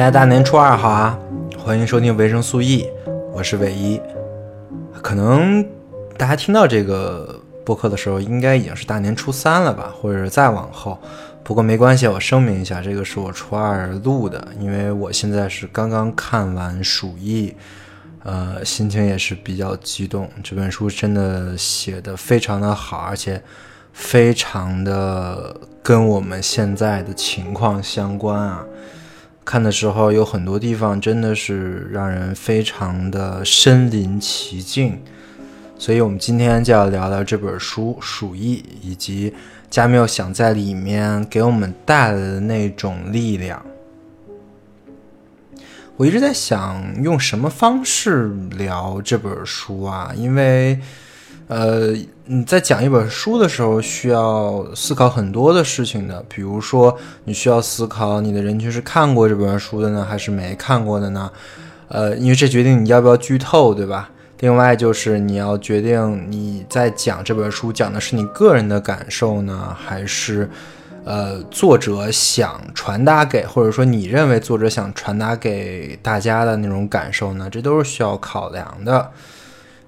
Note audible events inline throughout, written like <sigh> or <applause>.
大家大年初二好啊！欢迎收听维生素 E，我是伟一。可能大家听到这个播客的时候，应该已经是大年初三了吧，或者是再往后。不过没关系，我声明一下，这个是我初二录的，因为我现在是刚刚看完《鼠疫》，呃，心情也是比较激动。这本书真的写的非常的好，而且非常的跟我们现在的情况相关啊。看的时候有很多地方真的是让人非常的身临其境，所以我们今天就要聊聊这本书《鼠疫》，以及加缪想在里面给我们带来的那种力量。我一直在想用什么方式聊这本书啊，因为。呃，你在讲一本书的时候，需要思考很多的事情的。比如说，你需要思考你的人群是看过这本书的呢，还是没看过的呢？呃，因为这决定你要不要剧透，对吧？另外就是你要决定你在讲这本书讲的是你个人的感受呢，还是呃作者想传达给，或者说你认为作者想传达给大家的那种感受呢？这都是需要考量的。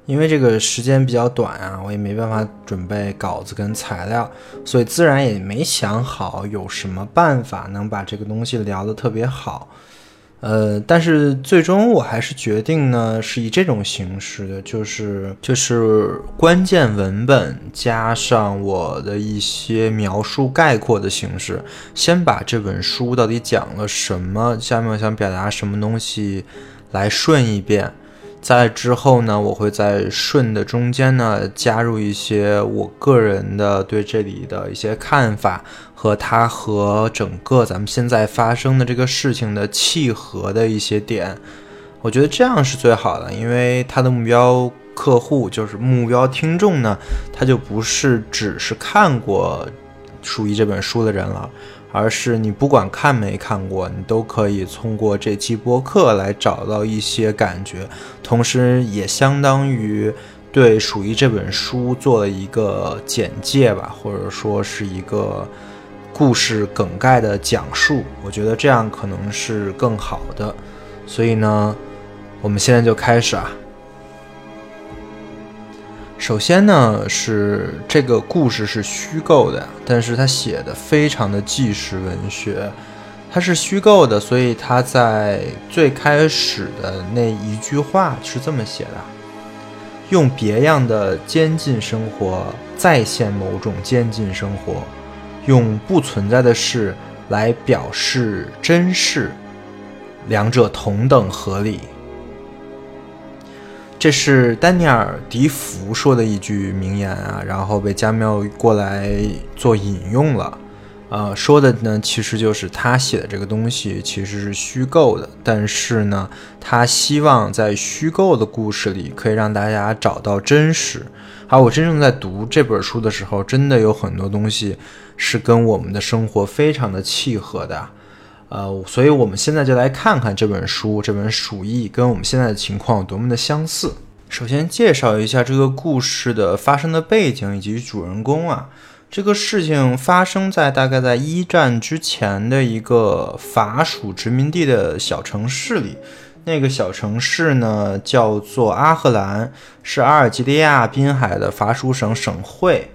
因为这个时间比较短啊，我也没办法准备稿子跟材料，所以自然也没想好有什么办法能把这个东西聊得特别好。呃，但是最终我还是决定呢，是以这种形式的，就是就是关键文本加上我的一些描述概括的形式，先把这本书到底讲了什么，下面我想表达什么东西来顺一遍。在之后呢，我会在顺的中间呢加入一些我个人的对这里的一些看法和它和整个咱们现在发生的这个事情的契合的一些点，我觉得这样是最好的，因为它的目标客户就是目标听众呢，他就不是只是看过《属于这本书的人了。而是你不管看没看过，你都可以通过这期播客来找到一些感觉，同时也相当于对属于这本书做了一个简介吧，或者说是一个故事梗概的讲述。我觉得这样可能是更好的。所以呢，我们现在就开始啊。首先呢，是这个故事是虚构的，但是他写的非常的纪实文学。它是虚构的，所以他在最开始的那一句话是这么写的：用别样的监禁生活再现某种监禁生活，用不存在的事来表示真事，两者同等合理。这是丹尼尔·迪福说的一句名言啊，然后被加缪过来做引用了。呃，说的呢，其实就是他写的这个东西其实是虚构的，但是呢，他希望在虚构的故事里可以让大家找到真实。而我真正在读这本书的时候，真的有很多东西是跟我们的生活非常的契合的。呃，所以我们现在就来看看这本书，这本《鼠疫》跟我们现在的情况有多么的相似。首先介绍一下这个故事的发生的背景以及主人公啊。这个事情发生在大概在一战之前的一个法属殖民地的小城市里。那个小城市呢叫做阿赫兰，是阿尔及利亚滨海的法属省省会。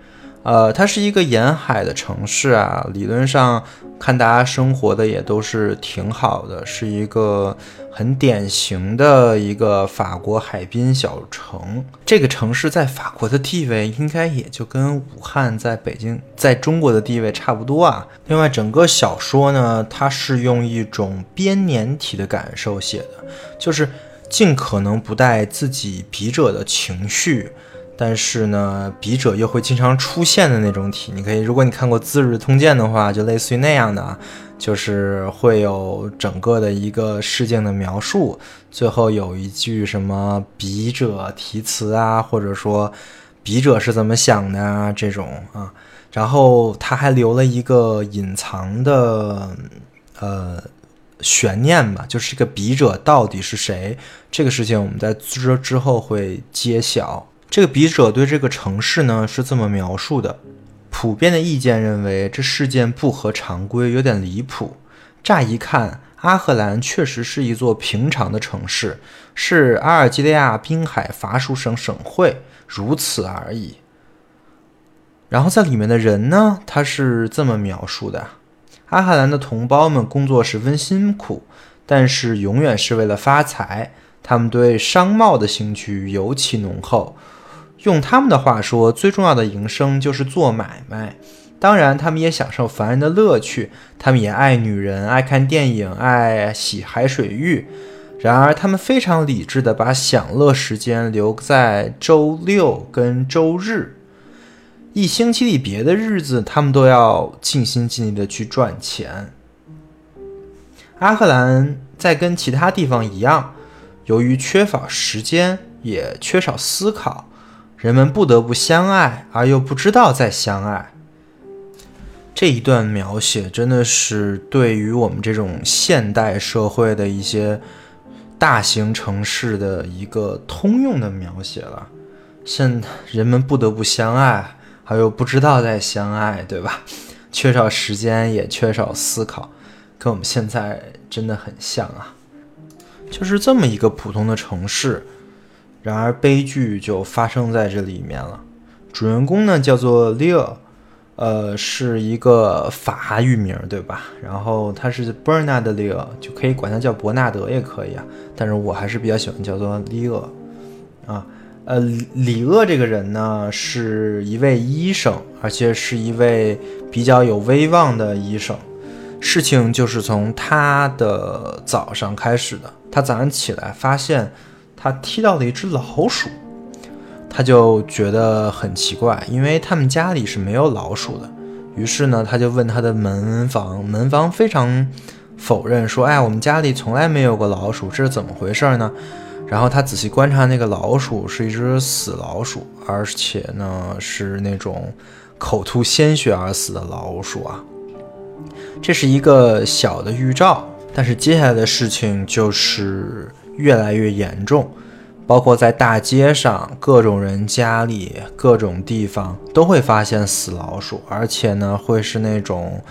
呃，它是一个沿海的城市啊，理论上看大家生活的也都是挺好的，是一个很典型的一个法国海滨小城。这个城市在法国的地位应该也就跟武汉在北京在中国的地位差不多啊。另外，整个小说呢，它是用一种编年体的感受写的，就是尽可能不带自己笔者的情绪。但是呢，笔者又会经常出现的那种体，你可以，如果你看过《资治通鉴》的话，就类似于那样的，就是会有整个的一个事件的描述，最后有一句什么笔者题词啊，或者说笔者是怎么想的啊这种啊，然后他还留了一个隐藏的呃悬念吧，就是这个笔者到底是谁，这个事情我们在之之后会揭晓。这个笔者对这个城市呢是这么描述的：普遍的意见认为这事件不合常规，有点离谱。乍一看，阿赫兰确实是一座平常的城市，是阿尔及利亚滨海法属省省会，如此而已。然后在里面的人呢，他是这么描述的：阿赫兰的同胞们工作十分辛苦，但是永远是为了发财。他们对商贸的兴趣尤其浓厚。用他们的话说，最重要的营生就是做买卖。当然，他们也享受凡人的乐趣，他们也爱女人，爱看电影，爱洗海水浴。然而，他们非常理智地把享乐时间留在周六跟周日。一星期里别的日子，他们都要尽心尽力地去赚钱。阿克兰在跟其他地方一样，由于缺乏时间，也缺少思考。人们不得不相爱，而又不知道在相爱。这一段描写真的是对于我们这种现代社会的一些大型城市的一个通用的描写了。现人们不得不相爱，而又不知道在相爱，对吧？缺少时间，也缺少思考，跟我们现在真的很像啊。就是这么一个普通的城市。然而悲剧就发生在这里面了。主人公呢叫做 Leo，呃，是一个法语名，对吧？然后他是 Bernard Leo，就可以管他叫伯纳德也可以啊。但是我还是比较喜欢叫做 Leo 啊。呃，李厄这个人呢是一位医生，而且是一位比较有威望的医生。事情就是从他的早上开始的。他早上起来发现。他踢到了一只老鼠，他就觉得很奇怪，因为他们家里是没有老鼠的。于是呢，他就问他的门房，门房非常否认，说：“哎，我们家里从来没有过老鼠，这是怎么回事呢？”然后他仔细观察那个老鼠，是一只死老鼠，而且呢是那种口吐鲜血而死的老鼠啊。这是一个小的预兆，但是接下来的事情就是。越来越严重，包括在大街上、各种人家里、各种地方都会发现死老鼠，而且呢，会是那种，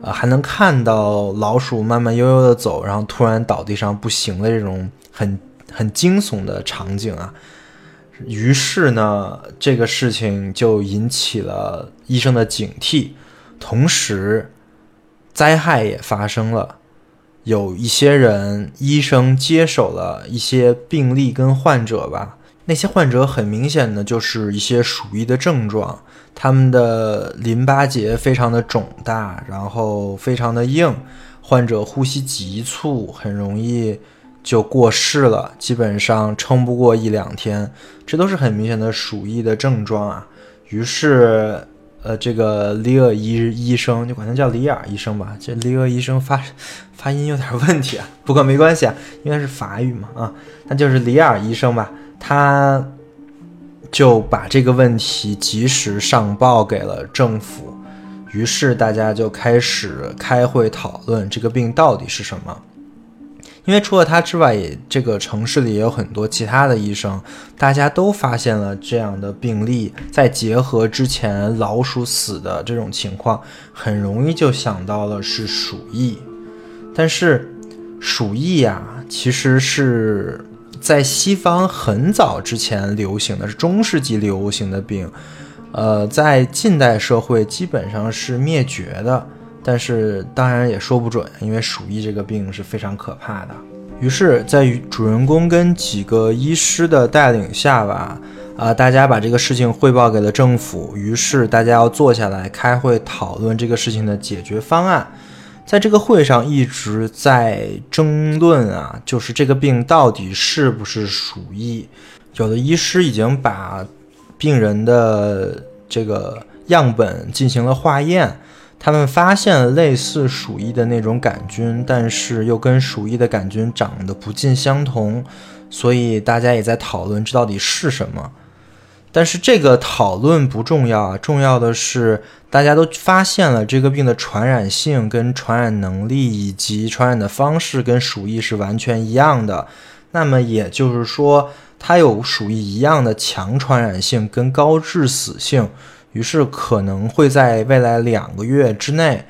呃，还能看到老鼠慢慢悠悠的走，然后突然倒地上不行的这种很很惊悚的场景啊。于是呢，这个事情就引起了医生的警惕，同时，灾害也发生了。有一些人，医生接手了一些病例跟患者吧。那些患者很明显的就是一些鼠疫的症状，他们的淋巴结非常的肿大，然后非常的硬，患者呼吸急促，很容易就过世了，基本上撑不过一两天。这都是很明显的鼠疫的症状啊。于是。呃，这个里尔医医生就管他叫里尔医生吧。这里尔医生发发音有点问题啊，不过没关系啊，应该是法语嘛啊，那就是里尔医生吧。他就把这个问题及时上报给了政府，于是大家就开始开会讨论这个病到底是什么。因为除了他之外，也这个城市里也有很多其他的医生，大家都发现了这样的病例。再结合之前老鼠死的这种情况，很容易就想到了是鼠疫。但是鼠疫呀，其实是在西方很早之前流行的是中世纪流行的病，呃，在近代社会基本上是灭绝的。但是当然也说不准，因为鼠疫这个病是非常可怕的。于是，在主人公跟几个医师的带领下吧，啊，大家把这个事情汇报给了政府。于是大家要坐下来开会讨论这个事情的解决方案。在这个会上一直在争论啊，就是这个病到底是不是鼠疫。有的医师已经把病人的这个样本进行了化验。他们发现了类似鼠疫的那种杆菌，但是又跟鼠疫的杆菌长得不尽相同，所以大家也在讨论这到底是什么。但是这个讨论不重要啊，重要的是大家都发现了这个病的传染性、跟传染能力以及传染的方式跟鼠疫是完全一样的。那么也就是说，它有鼠疫一样的强传染性跟高致死性。于是可能会在未来两个月之内，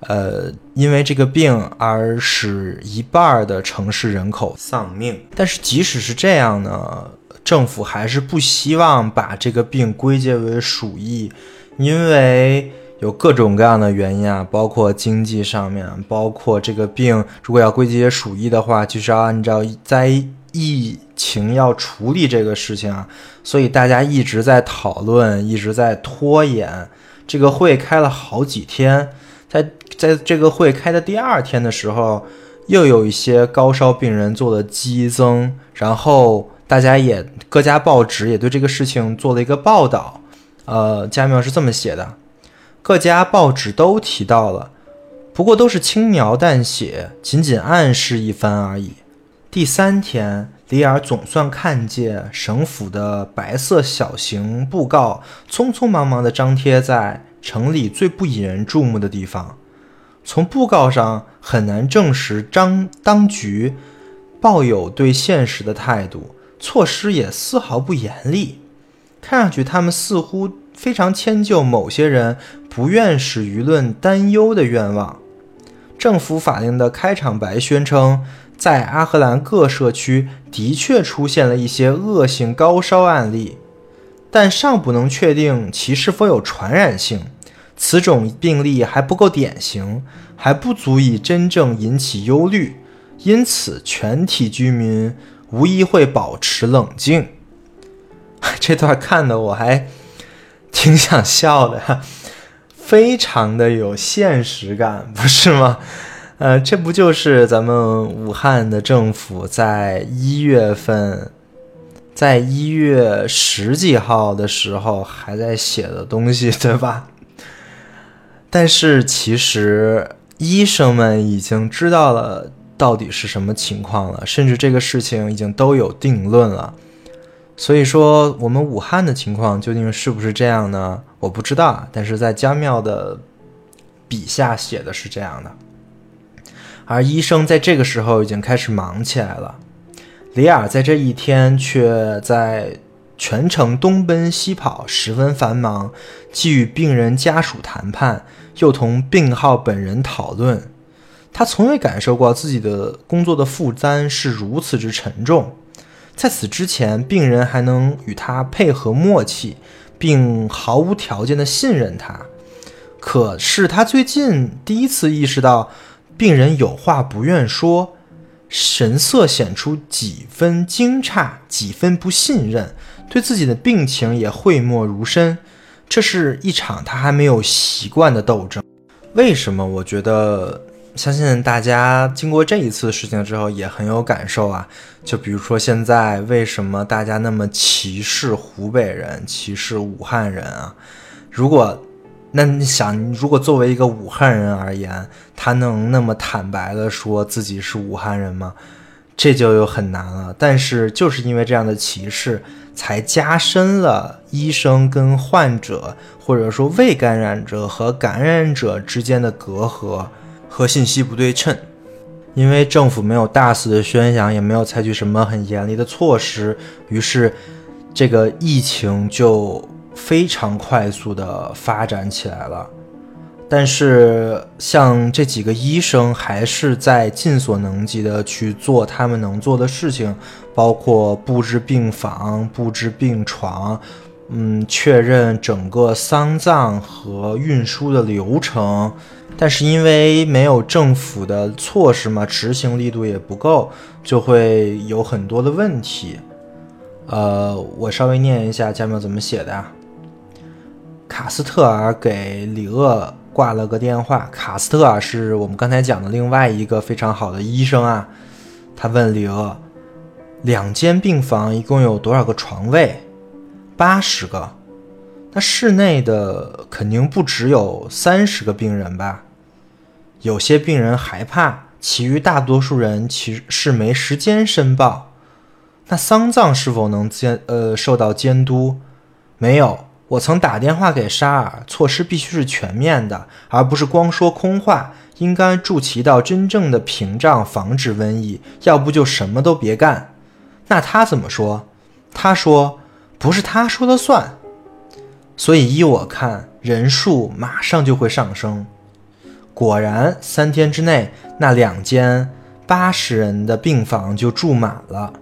呃，因为这个病而使一半的城市人口丧命。但是即使是这样呢，政府还是不希望把这个病归结为鼠疫，因为有各种各样的原因啊，包括经济上面，包括这个病如果要归结鼠疫的话，就是要按照在疫情要处理这个事情啊，所以大家一直在讨论，一直在拖延。这个会开了好几天，在在这个会开的第二天的时候，又有一些高烧病人做了激增，然后大家也各家报纸也对这个事情做了一个报道。呃，加缪是这么写的：各家报纸都提到了，不过都是轻描淡写，仅仅暗示一番而已。第三天，里尔总算看见省府的白色小型布告匆匆忙忙地张贴在城里最不引人注目的地方。从布告上很难证实张当局抱有对现实的态度，措施也丝毫不严厉。看上去，他们似乎非常迁就某些人不愿使舆论担忧的愿望。政府法令的开场白宣称。在阿赫兰各社区的确出现了一些恶性高烧案例，但尚不能确定其是否有传染性。此种病例还不够典型，还不足以真正引起忧虑，因此全体居民无疑会保持冷静。这段看的我还挺想笑的，非常的有现实感，不是吗？呃，这不就是咱们武汉的政府在一月份，在一月十几号的时候还在写的东西，<laughs> 对吧？但是其实医生们已经知道了到底是什么情况了，甚至这个事情已经都有定论了。所以说，我们武汉的情况究竟是不是这样呢？我不知道，但是在江妙的笔下写的是这样的。而医生在这个时候已经开始忙起来了，里尔在这一天却在全城东奔西跑，十分繁忙，既与病人家属谈判，又同病号本人讨论。他从未感受过自己的工作的负担是如此之沉重。在此之前，病人还能与他配合默契，并毫无条件的信任他。可是他最近第一次意识到。病人有话不愿说，神色显出几分惊诧，几分不信任，对自己的病情也讳莫如深。这是一场他还没有习惯的斗争。为什么？我觉得，相信大家经过这一次事情之后也很有感受啊。就比如说，现在为什么大家那么歧视湖北人、歧视武汉人啊？如果那你想，如果作为一个武汉人而言，他能那么坦白的说自己是武汉人吗？这就又很难了。但是就是因为这样的歧视，才加深了医生跟患者，或者说未感染者和感染者之间的隔阂和信息不对称。因为政府没有大肆的宣扬，也没有采取什么很严厉的措施，于是这个疫情就。非常快速的发展起来了，但是像这几个医生还是在尽所能及的去做他们能做的事情，包括布置病房、布置病床，嗯，确认整个丧葬和运输的流程。但是因为没有政府的措施嘛，执行力度也不够，就会有很多的问题。呃，我稍微念一下下面怎么写的呀？卡斯特尔给里厄挂了个电话。卡斯特尔是我们刚才讲的另外一个非常好的医生啊。他问里厄：“两间病房一共有多少个床位？”“八十个。”“那室内的肯定不只有三十个病人吧？”“有些病人害怕，其余大多数人其实是没时间申报。”“那丧葬是否能监呃受到监督？”“没有。”我曾打电话给沙尔，措施必须是全面的，而不是光说空话。应该筑起一道真正的屏障，防止瘟疫。要不就什么都别干。那他怎么说？他说不是他说了算。所以依我看，人数马上就会上升。果然，三天之内，那两间八十人的病房就住满了。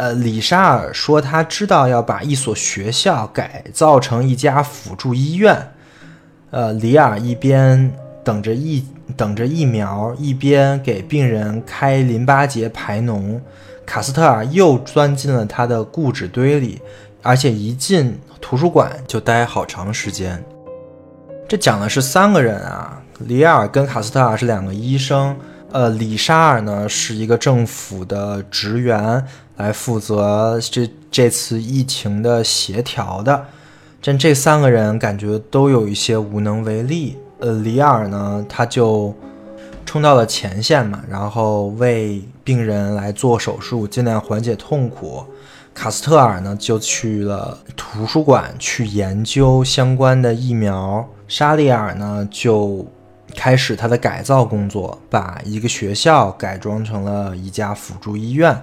呃，李沙尔说他知道要把一所学校改造成一家辅助医院。呃，里尔一边等着疫等着疫苗，一边给病人开淋巴结排脓。卡斯特尔又钻进了他的固执堆里，而且一进图书馆就待好长时间。这讲的是三个人啊，里尔跟卡斯特尔是两个医生。呃，李沙尔呢是一个政府的职员，来负责这这次疫情的协调的。但这三个人感觉都有一些无能为力。呃，里尔呢，他就冲到了前线嘛，然后为病人来做手术，尽量缓解痛苦。卡斯特尔呢，就去了图书馆去研究相关的疫苗。沙利尔呢，就。开始他的改造工作，把一个学校改装成了一家辅助医院。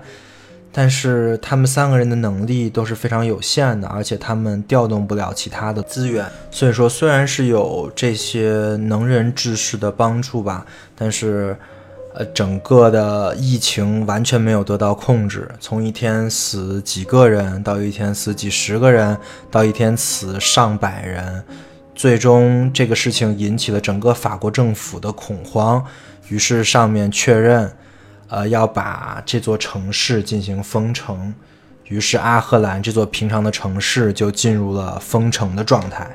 但是他们三个人的能力都是非常有限的，而且他们调动不了其他的资源。所以说，虽然是有这些能人志士的帮助吧，但是，呃，整个的疫情完全没有得到控制。从一天死几个人，到一天死几十个人，到一天死上百人。最终，这个事情引起了整个法国政府的恐慌，于是上面确认，呃，要把这座城市进行封城，于是阿赫兰这座平常的城市就进入了封城的状态。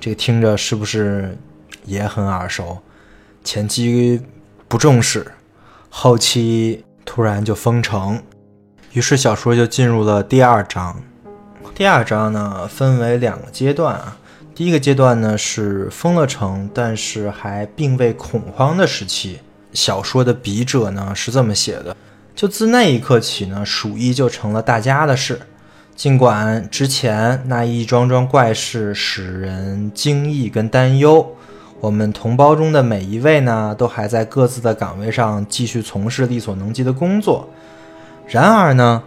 这个听着是不是也很耳熟？前期不重视，后期突然就封城，于是小说就进入了第二章。第二章呢，分为两个阶段啊。第一个阶段呢是封了城，但是还并未恐慌的时期。小说的笔者呢是这么写的：就自那一刻起呢，鼠疫就成了大家的事。尽管之前那一桩桩怪事使人惊异跟担忧，我们同胞中的每一位呢都还在各自的岗位上继续从事力所能及的工作。然而呢，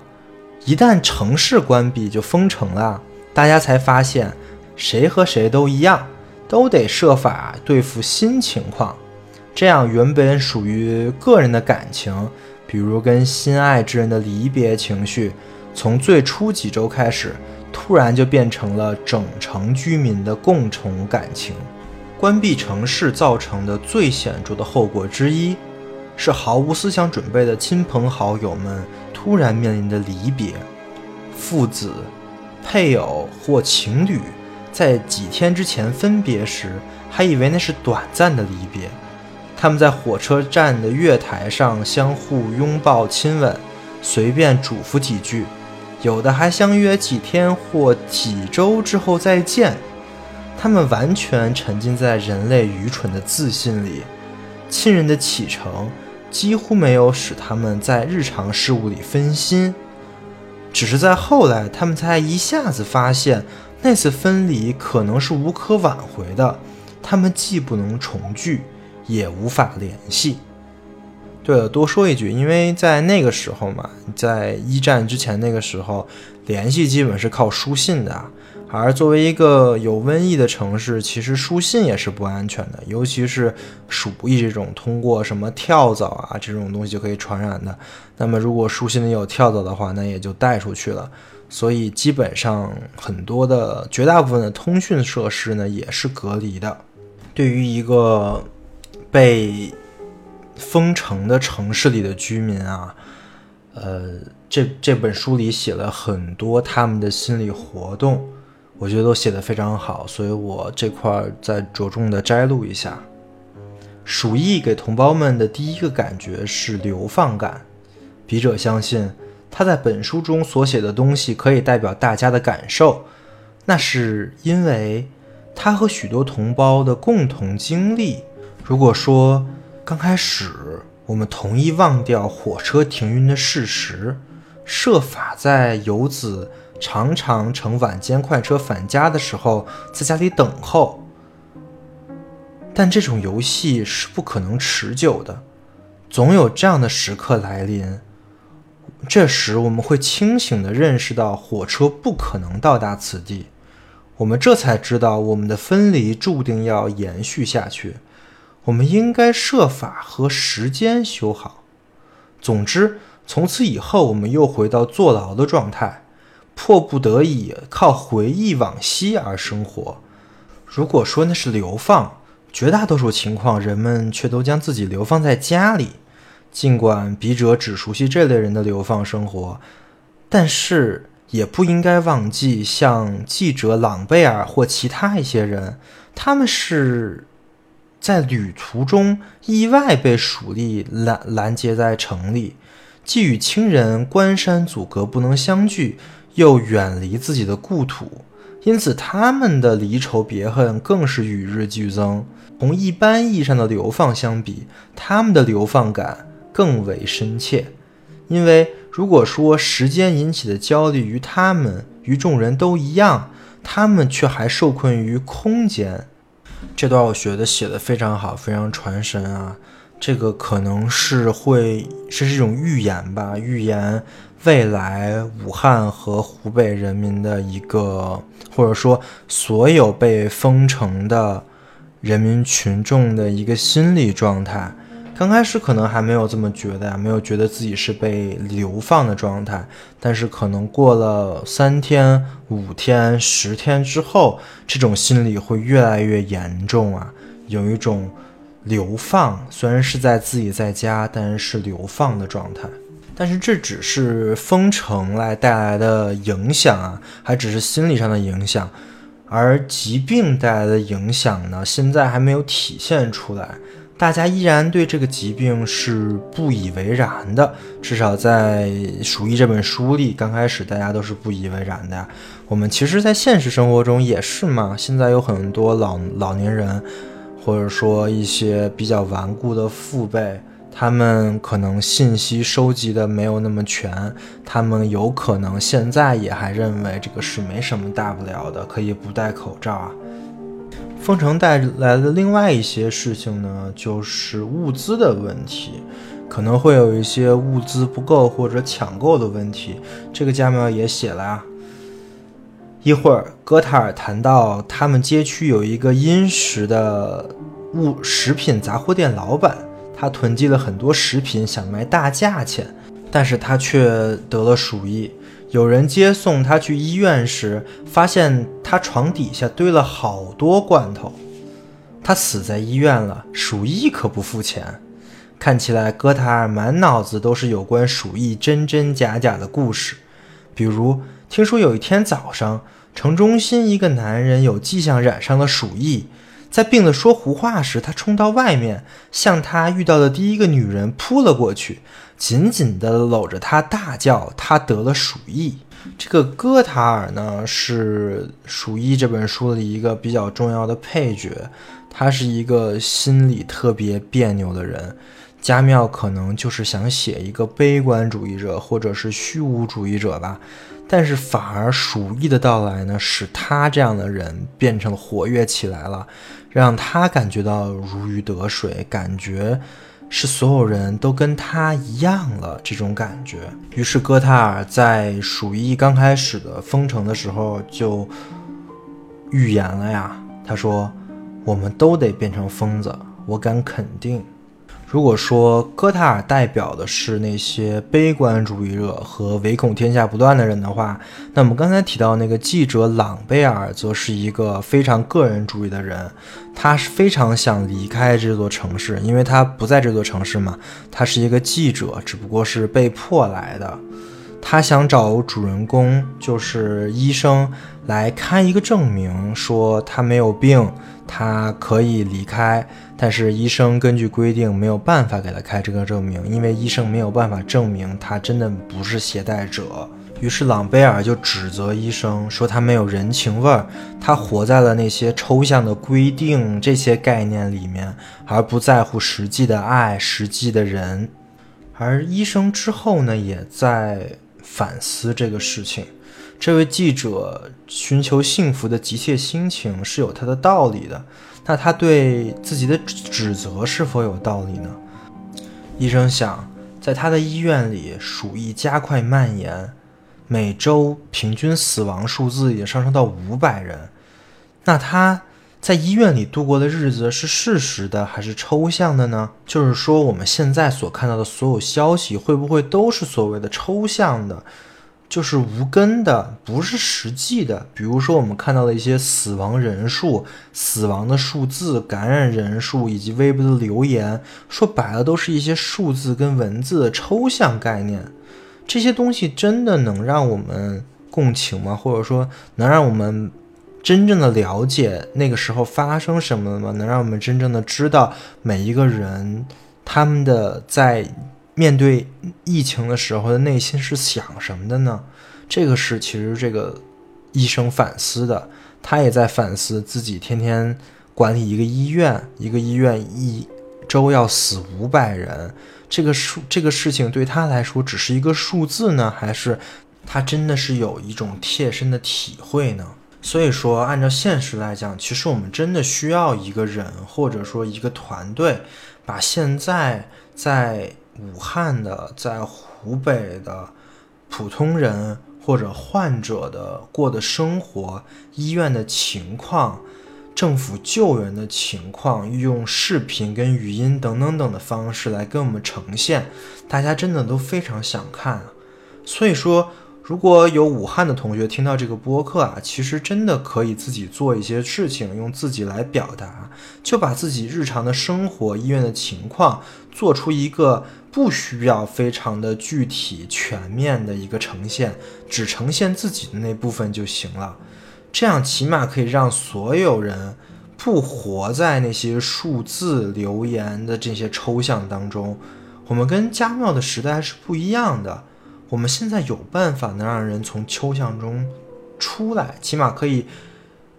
一旦城市关闭就封城了，大家才发现。谁和谁都一样，都得设法对付新情况。这样原本属于个人的感情，比如跟心爱之人的离别情绪，从最初几周开始，突然就变成了整城居民的共同感情。关闭城市造成的最显著的后果之一，是毫无思想准备的亲朋好友们突然面临的离别。父子、配偶或情侣。在几天之前分别时，还以为那是短暂的离别。他们在火车站的月台上相互拥抱亲吻，随便嘱咐几句，有的还相约几天或几周之后再见。他们完全沉浸在人类愚蠢的自信里，亲人的启程几乎没有使他们在日常事务里分心，只是在后来，他们才一下子发现。那次分离可能是无可挽回的，他们既不能重聚，也无法联系。对了，多说一句，因为在那个时候嘛，在一战之前那个时候，联系基本是靠书信的。而作为一个有瘟疫的城市，其实书信也是不安全的，尤其是鼠疫这种通过什么跳蚤啊这种东西就可以传染的。那么如果书信里有跳蚤的话，那也就带出去了。所以基本上很多的绝大部分的通讯设施呢也是隔离的。对于一个被封城的城市里的居民啊，呃，这这本书里写了很多他们的心理活动，我觉得都写得非常好，所以我这块儿再着重的摘录一下。鼠疫给同胞们的第一个感觉是流放感，笔者相信。他在本书中所写的东西可以代表大家的感受，那是因为他和许多同胞的共同经历。如果说刚开始我们同意忘掉火车停运的事实，设法在游子常常乘晚间快车返家的时候在家里等候，但这种游戏是不可能持久的，总有这样的时刻来临。这时，我们会清醒地认识到火车不可能到达此地。我们这才知道，我们的分离注定要延续下去。我们应该设法和时间修好。总之，从此以后，我们又回到坐牢的状态，迫不得已靠回忆往昔而生活。如果说那是流放，绝大多数情况，人们却都将自己流放在家里。尽管笔者只熟悉这类人的流放生活，但是也不应该忘记，像记者朗贝尔或其他一些人，他们是。在旅途中意外被蜀吏拦拦截在城里，既与亲人关山阻隔不能相聚，又远离自己的故土，因此他们的离愁别恨更是与日俱增。同一般意义上的流放相比，他们的流放感更为深切。因为如果说时间引起的焦虑与他们与众人都一样，他们却还受困于空间。这段我觉得写的非常好，非常传神啊！这个可能是会这是一种预言吧，预言未来武汉和湖北人民的一个，或者说所有被封城的人民群众的一个心理状态。刚开始可能还没有这么觉得呀，没有觉得自己是被流放的状态。但是可能过了三天、五天、十天之后，这种心理会越来越严重啊，有一种流放，虽然是在自己在家，但是是流放的状态。但是这只是封城来带来的影响啊，还只是心理上的影响，而疾病带来的影响呢，现在还没有体现出来。大家依然对这个疾病是不以为然的，至少在《鼠疫》这本书里，刚开始大家都是不以为然的。我们其实，在现实生活中也是嘛。现在有很多老老年人，或者说一些比较顽固的父辈，他们可能信息收集的没有那么全，他们有可能现在也还认为这个是没什么大不了的，可以不戴口罩啊。封城带来的另外一些事情呢，就是物资的问题，可能会有一些物资不够或者抢购的问题。这个加缪也写了啊。一会儿，戈塔尔谈到他们街区有一个殷实的物食品杂货店老板，他囤积了很多食品，想卖大价钱，但是他却得了鼠疫。有人接送他去医院时，发现他床底下堆了好多罐头。他死在医院了，鼠疫可不付钱。看起来哥塔尔满脑子都是有关鼠疫真真假假的故事，比如听说有一天早上，城中心一个男人有迹象染上了鼠疫，在病的说胡话时，他冲到外面，向他遇到的第一个女人扑了过去。紧紧地搂着她，大叫：“他得了鼠疫。”这个戈塔尔呢，是《鼠疫》这本书的一个比较重要的配角。他是一个心里特别别扭的人。加缪可能就是想写一个悲观主义者，或者是虚无主义者吧。但是反而鼠疫的到来呢，使他这样的人变成活跃起来了，让他感觉到如鱼得水，感觉。是所有人都跟他一样了，这种感觉。于是哥塔尔在鼠疫刚开始的封城的时候就预言了呀，他说：“我们都得变成疯子，我敢肯定。”如果说戈塔尔代表的是那些悲观主义者和唯恐天下不乱的人的话，那我们刚才提到那个记者朗贝尔则是一个非常个人主义的人，他是非常想离开这座城市，因为他不在这座城市嘛，他是一个记者，只不过是被迫来的。他想找主人公，就是医生，来开一个证明，说他没有病，他可以离开。但是医生根据规定没有办法给他开这个证明，因为医生没有办法证明他真的不是携带者。于是朗贝尔就指责医生说他没有人情味儿，他活在了那些抽象的规定这些概念里面，而不在乎实际的爱、实际的人。而医生之后呢，也在反思这个事情。这位记者寻求幸福的急切心情是有他的道理的。那他对自己的指责是否有道理呢？医生想，在他的医院里，鼠疫加快蔓延，每周平均死亡数字已经上升到五百人。那他在医院里度过的日子是事实的还是抽象的呢？就是说，我们现在所看到的所有消息，会不会都是所谓的抽象的，就是无根的，不是实际的？比如说，我们看到的一些死亡人数、死亡的数字、感染人数以及微博的留言，说白了，都是一些数字跟文字的抽象概念。这些东西真的能让我们共情吗？或者说，能让我们？真正的了解那个时候发生什么了吗？能让我们真正的知道每一个人他们的在面对疫情的时候的内心是想什么的呢？这个是其实这个医生反思的，他也在反思自己天天管理一个医院，一个医院一周要死五百人，这个数这个事情对他来说只是一个数字呢，还是他真的是有一种贴身的体会呢？所以说，按照现实来讲，其实我们真的需要一个人，或者说一个团队，把现在在武汉的、在湖北的普通人或者患者的过的生活、医院的情况、政府救援的情况，用视频跟语音等等等的方式来跟我们呈现，大家真的都非常想看。所以说。如果有武汉的同学听到这个播客啊，其实真的可以自己做一些事情，用自己来表达，就把自己日常的生活、医院的情况做出一个不需要非常的具体、全面的一个呈现，只呈现自己的那部分就行了。这样起码可以让所有人不活在那些数字留言的这些抽象当中。我们跟家庙的时代是不一样的。我们现在有办法能让人从抽象中出来，起码可以，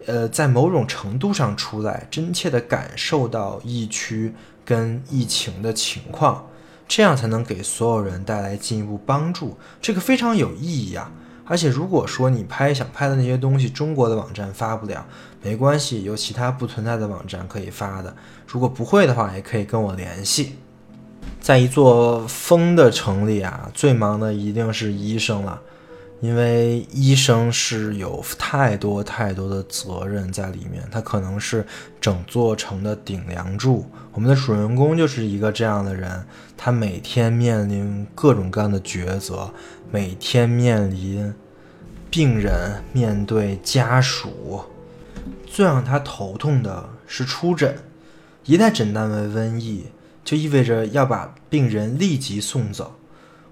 呃，在某种程度上出来，真切的感受到疫区跟疫情的情况，这样才能给所有人带来进一步帮助。这个非常有意义啊！而且如果说你拍想拍的那些东西，中国的网站发不了，没关系，有其他不存在的网站可以发的。如果不会的话，也可以跟我联系。在一座风的城里啊，最忙的一定是医生了，因为医生是有太多太多的责任在里面，他可能是整座城的顶梁柱。我们的主人公就是一个这样的人，他每天面临各种各样的抉择，每天面临病人面对家属，最让他头痛的是出诊，一旦诊断为瘟疫。就意味着要把病人立即送走，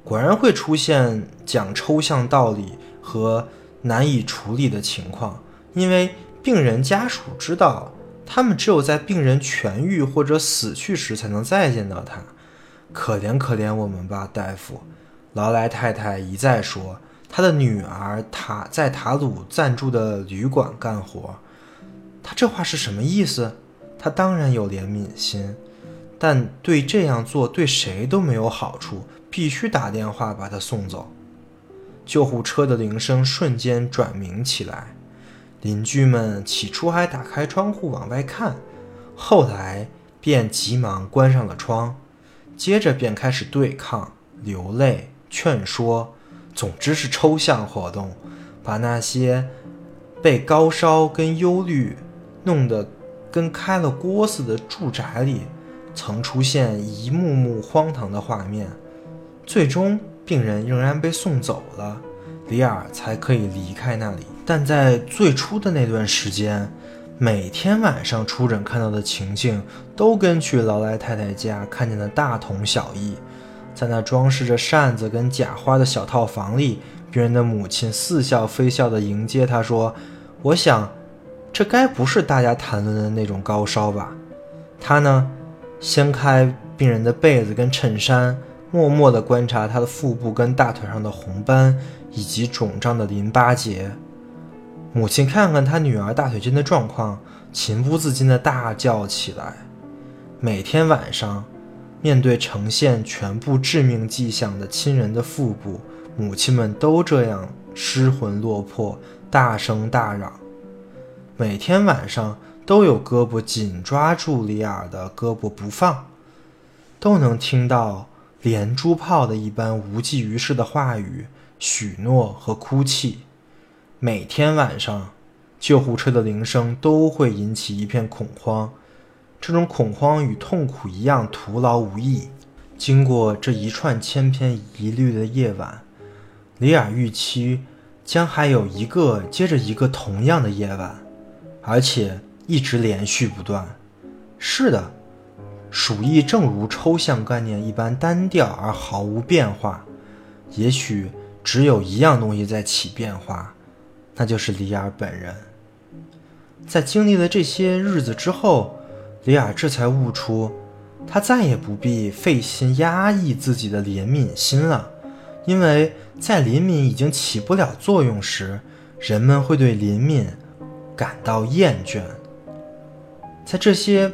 果然会出现讲抽象道理和难以处理的情况，因为病人家属知道，他们只有在病人痊愈或者死去时才能再见到他。可怜可怜我们吧，大夫！劳莱太太一再说，她的女儿塔在塔鲁暂住的旅馆干活。他这话是什么意思？他当然有怜悯心。但对这样做对谁都没有好处，必须打电话把他送走。救护车的铃声瞬间转鸣起来，邻居们起初还打开窗户往外看，后来便急忙关上了窗，接着便开始对抗、流泪、劝说，总之是抽象活动，把那些被高烧跟忧虑弄得跟开了锅似的住宅里。曾出现一幕幕荒唐的画面，最终病人仍然被送走了，里尔才可以离开那里。但在最初的那段时间，每天晚上出诊看到的情境，都跟去劳莱太太家看见的大同小异。在那装饰着扇子跟假花的小套房里，病人的母亲似笑非笑地迎接他，说：“我想，这该不是大家谈论的那种高烧吧？”他呢？掀开病人的被子跟衬衫，默默地观察他的腹部跟大腿上的红斑以及肿胀的淋巴结。母亲看看他女儿大腿间的状况，情不自禁地大叫起来。每天晚上，面对呈现全部致命迹象的亲人的腹部，母亲们都这样失魂落魄，大声大嚷。每天晚上。都有胳膊紧抓住里尔的胳膊不放，都能听到连珠炮的一般无济于事的话语、许诺和哭泣。每天晚上，救护车的铃声都会引起一片恐慌。这种恐慌与痛苦一样徒劳无益。经过这一串千篇一律的夜晚，里尔预期将还有一个接着一个同样的夜晚，而且一直连续不断。是的，鼠疫正如抽象概念一般单调而毫无变化。也许只有一样东西在起变化，那就是里尔本人。在经历了这些日子之后，里尔这才悟出。他再也不必费心压抑自己的怜悯心了，因为在怜悯已经起不了作用时，人们会对怜悯感到厌倦。在这些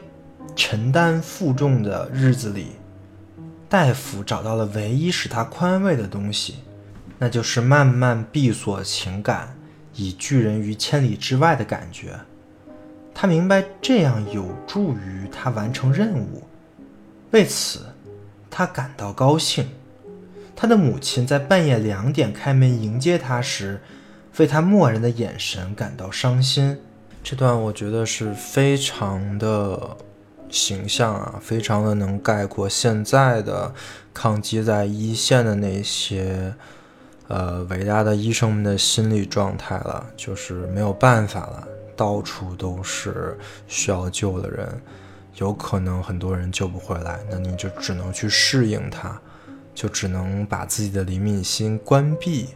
承担负重的日子里，大夫找到了唯一使他宽慰的东西，那就是慢慢闭锁情感，以拒人于千里之外的感觉。他明白这样有助于他完成任务。为此，他感到高兴。他的母亲在半夜两点开门迎接他时，为他漠然的眼神感到伤心。这段我觉得是非常的形象啊，非常的能概括现在的抗击在一线的那些呃伟大的医生们的心理状态了，就是没有办法了，到处都是需要救的人。有可能很多人救不回来，那你就只能去适应它，就只能把自己的怜悯心关闭，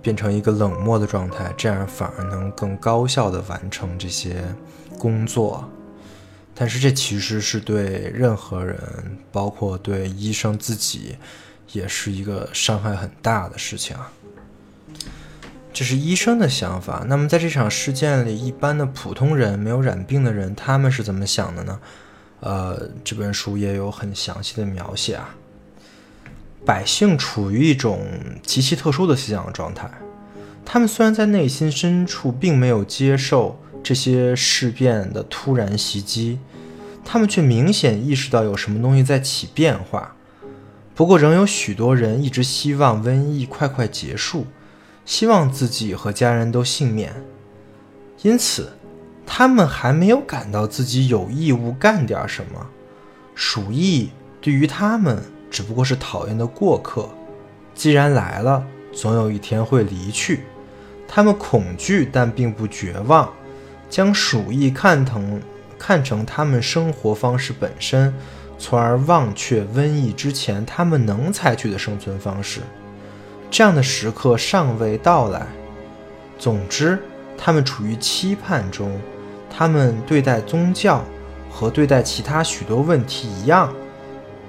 变成一个冷漠的状态，这样反而能更高效的完成这些工作。但是这其实是对任何人，包括对医生自己，也是一个伤害很大的事情啊。这是医生的想法。那么，在这场事件里，一般的普通人、没有染病的人，他们是怎么想的呢？呃，这本书也有很详细的描写啊。百姓处于一种极其特殊的思想状态，他们虽然在内心深处并没有接受这些事变的突然袭击，他们却明显意识到有什么东西在起变化。不过，仍有许多人一直希望瘟疫快快结束。希望自己和家人都幸免，因此，他们还没有感到自己有义务干点什么。鼠疫对于他们只不过是讨厌的过客，既然来了，总有一天会离去。他们恐惧，但并不绝望，将鼠疫看成看成他们生活方式本身，从而忘却瘟疫之前他们能采取的生存方式。这样的时刻尚未到来。总之，他们处于期盼中。他们对待宗教和对待其他许多问题一样，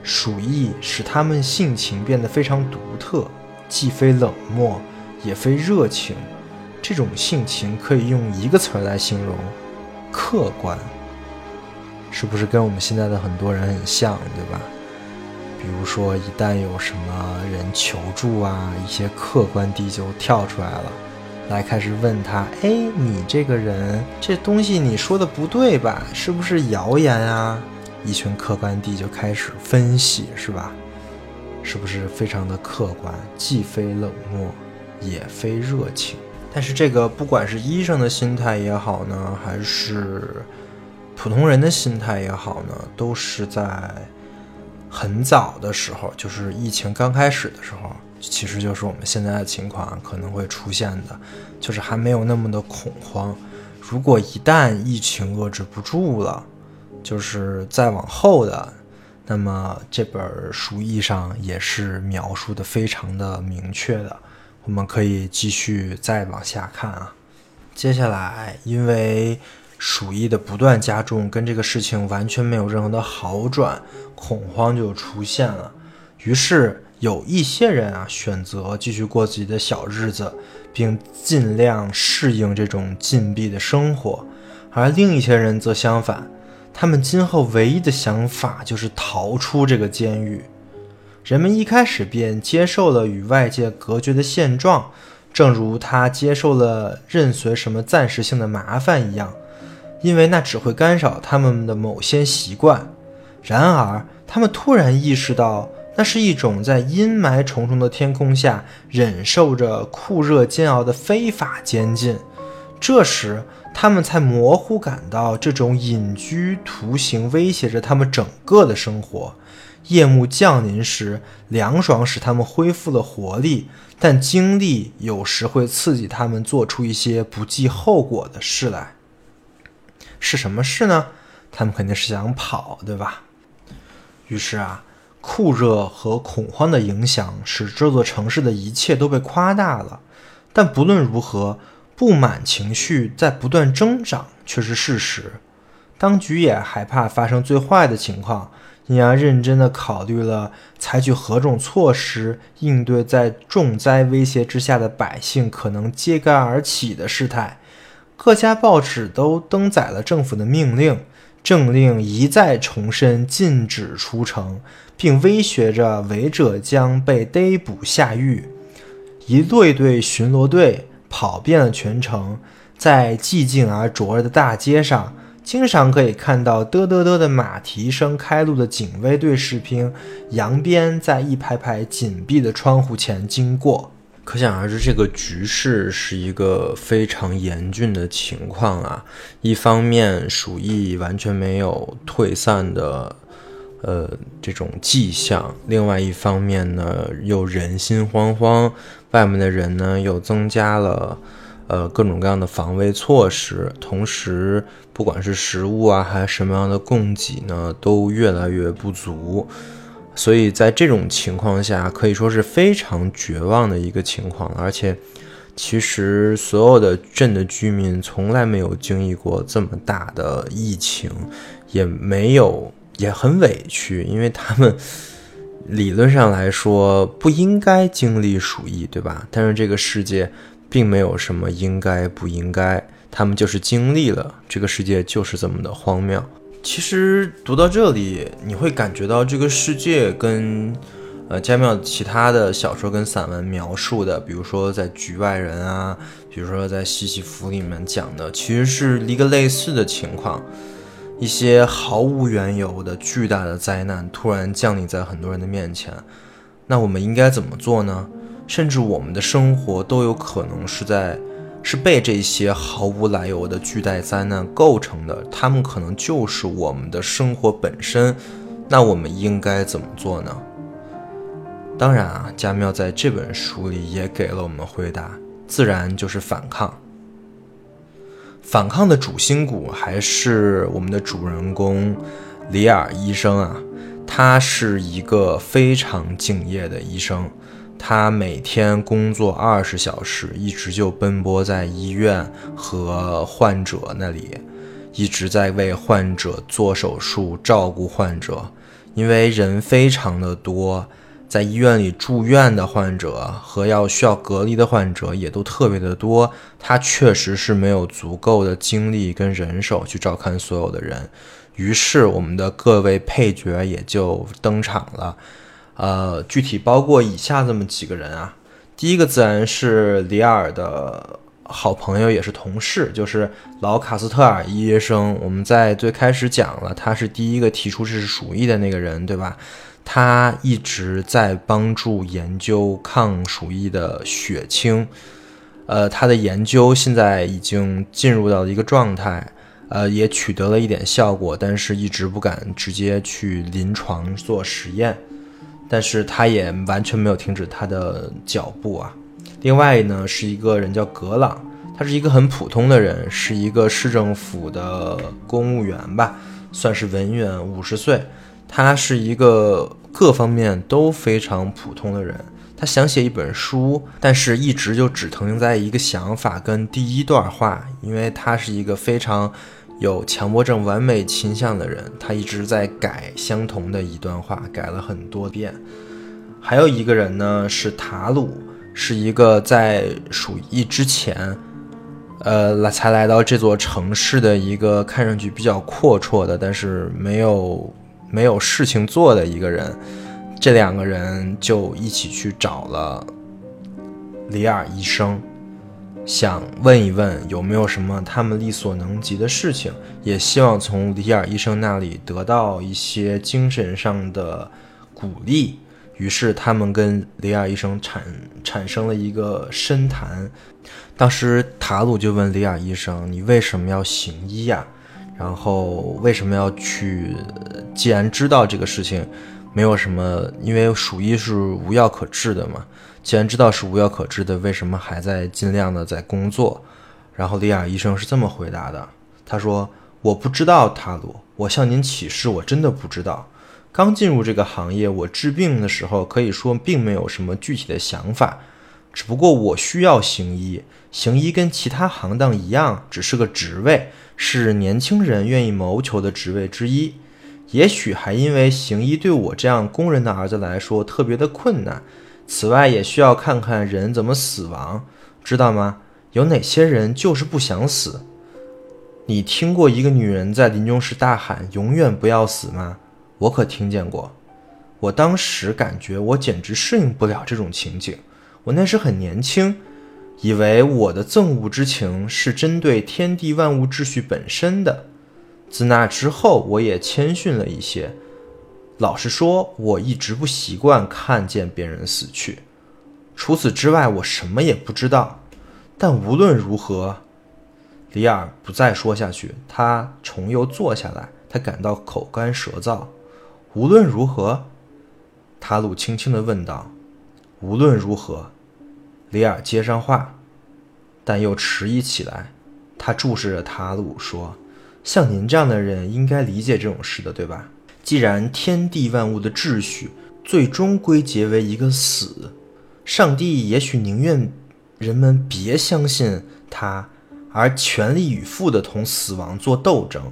鼠疫使他们性情变得非常独特，既非冷漠，也非热情。这种性情可以用一个词儿来形容：客观。是不是跟我们现在的很多人很像，对吧？比如说，一旦有什么人求助啊，一些客观地就跳出来了，来开始问他：哎，你这个人，这东西你说的不对吧？是不是谣言啊？一群客观地就开始分析，是吧？是不是非常的客观，既非冷漠，也非热情？但是这个不管是医生的心态也好呢，还是普通人的心态也好呢，都是在。很早的时候，就是疫情刚开始的时候，其实就是我们现在的情况可能会出现的，就是还没有那么的恐慌。如果一旦疫情遏制不住了，就是再往后的，那么这本书意上也是描述的非常的明确的。我们可以继续再往下看啊。接下来，因为鼠疫的不断加重，跟这个事情完全没有任何的好转，恐慌就出现了。于是有一些人啊，选择继续过自己的小日子，并尽量适应这种禁闭的生活；而另一些人则相反，他们今后唯一的想法就是逃出这个监狱。人们一开始便接受了与外界隔绝的现状，正如他接受了任随什么暂时性的麻烦一样。因为那只会干扰他们的某些习惯。然而，他们突然意识到，那是一种在阴霾重重的天空下忍受着酷热煎熬的非法监禁。这时，他们才模糊感到这种隐居图形威胁着他们整个的生活。夜幕降临时，凉爽使他们恢复了活力，但经历有时会刺激他们做出一些不计后果的事来。是什么事呢？他们肯定是想跑，对吧？于是啊，酷热和恐慌的影响使这座城市的一切都被夸大了。但不论如何，不满情绪在不断增长却是事实。当局也害怕发生最坏的情况。因而认真地考虑了采取何种措施应对在重灾威胁之下的百姓可能揭竿而起的事态。各家报纸都登载了政府的命令，政令一再重申禁止出城，并威胁着违者将被逮捕下狱。一队队巡逻队跑遍了全城，在寂静而灼热的大街上。经常可以看到嘚嘚嘚的马蹄声开路的警卫队士兵，扬鞭在一排排紧闭的窗户前经过。可想而知，这个局势是一个非常严峻的情况啊！一方面，鼠疫完全没有退散的，呃，这种迹象；另外一方面呢，又人心惶惶，外面的人呢又增加了。呃，各种各样的防卫措施，同时，不管是食物啊，还是什么样的供给呢，都越来越不足。所以在这种情况下，可以说是非常绝望的一个情况。而且，其实所有的镇的居民从来没有经历过这么大的疫情，也没有也很委屈，因为他们 <laughs> 理论上来说不应该经历鼠疫，对吧？但是这个世界。并没有什么应该不应该，他们就是经历了这个世界就是这么的荒谬。其实读到这里，你会感觉到这个世界跟呃加缪其他的小说跟散文描述的，比如说在《局外人》啊，比如说在《西西弗》里面讲的，其实是一个类似的情况。一些毫无缘由的巨大的灾难突然降临在很多人的面前，那我们应该怎么做呢？甚至我们的生活都有可能是在，是被这些毫无来由的巨大灾难构成的。他们可能就是我们的生活本身。那我们应该怎么做呢？当然啊，加缪在这本书里也给了我们回答，自然就是反抗。反抗的主心骨还是我们的主人公里尔医生啊，他是一个非常敬业的医生。他每天工作二十小时，一直就奔波在医院和患者那里，一直在为患者做手术、照顾患者。因为人非常的多，在医院里住院的患者和要需要隔离的患者也都特别的多，他确实是没有足够的精力跟人手去照看所有的人。于是，我们的各位配角也就登场了。呃，具体包括以下这么几个人啊。第一个自然是里尔的好朋友，也是同事，就是老卡斯特尔医生。我们在最开始讲了，他是第一个提出这是鼠疫的那个人，对吧？他一直在帮助研究抗鼠疫的血清。呃，他的研究现在已经进入到了一个状态，呃，也取得了一点效果，但是一直不敢直接去临床做实验。但是他也完全没有停止他的脚步啊。另外呢，是一个人叫格朗，他是一个很普通的人，是一个市政府的公务员吧，算是文员，五十岁。他是一个各方面都非常普通的人。他想写一本书，但是一直就只停留在一个想法跟第一段话，因为他是一个非常。有强迫症完美倾向的人，他一直在改相同的一段话，改了很多遍。还有一个人呢，是塔鲁，是一个在鼠疫之前，呃，来才来到这座城市的一个看上去比较阔绰的，但是没有没有事情做的一个人。这两个人就一起去找了里尔医生。想问一问有没有什么他们力所能及的事情，也希望从里尔医生那里得到一些精神上的鼓励。于是他们跟里尔医生产产生了一个深谈。当时塔鲁就问里尔医生：“你为什么要行医呀？然后为什么要去？既然知道这个事情没有什么，因为鼠疫是无药可治的嘛。既然知道是无药可治的，为什么还在尽量的在工作？”然后里尔医生是这么回答的：“他说我不知道，塔鲁，我向您起誓，我真的不知道。”刚进入这个行业，我治病的时候可以说并没有什么具体的想法，只不过我需要行医。行医跟其他行当一样，只是个职位，是年轻人愿意谋求的职位之一。也许还因为行医对我这样工人的儿子来说特别的困难。此外，也需要看看人怎么死亡，知道吗？有哪些人就是不想死？你听过一个女人在临终时大喊“永远不要死”吗？我可听见过，我当时感觉我简直适应不了这种情景。我那时很年轻，以为我的憎恶之情是针对天地万物秩序本身的。自那之后，我也谦逊了一些。老实说，我一直不习惯看见别人死去。除此之外，我什么也不知道。但无论如何，里尔不再说下去，他重又坐下来，他感到口干舌燥。无论如何，塔鲁轻轻地问道：“无论如何。”里尔接上话，但又迟疑起来。他注视着塔鲁说：“像您这样的人，应该理解这种事的，对吧？既然天地万物的秩序最终归结为一个死，上帝也许宁愿人们别相信他，而全力以赴地同死亡做斗争，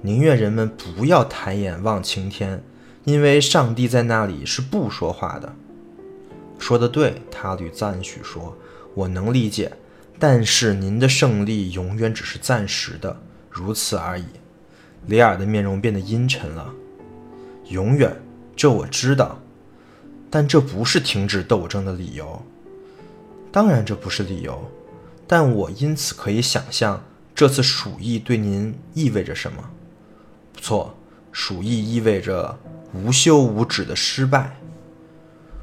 宁愿人们不要抬眼望青天。”因为上帝在那里是不说话的。说的对，塔吕赞许说：“我能理解，但是您的胜利永远只是暂时的，如此而已。”里尔的面容变得阴沉了。永远，这我知道，但这不是停止斗争的理由。当然，这不是理由，但我因此可以想象这次鼠疫对您意味着什么。不错，鼠疫意味着。无休无止的失败。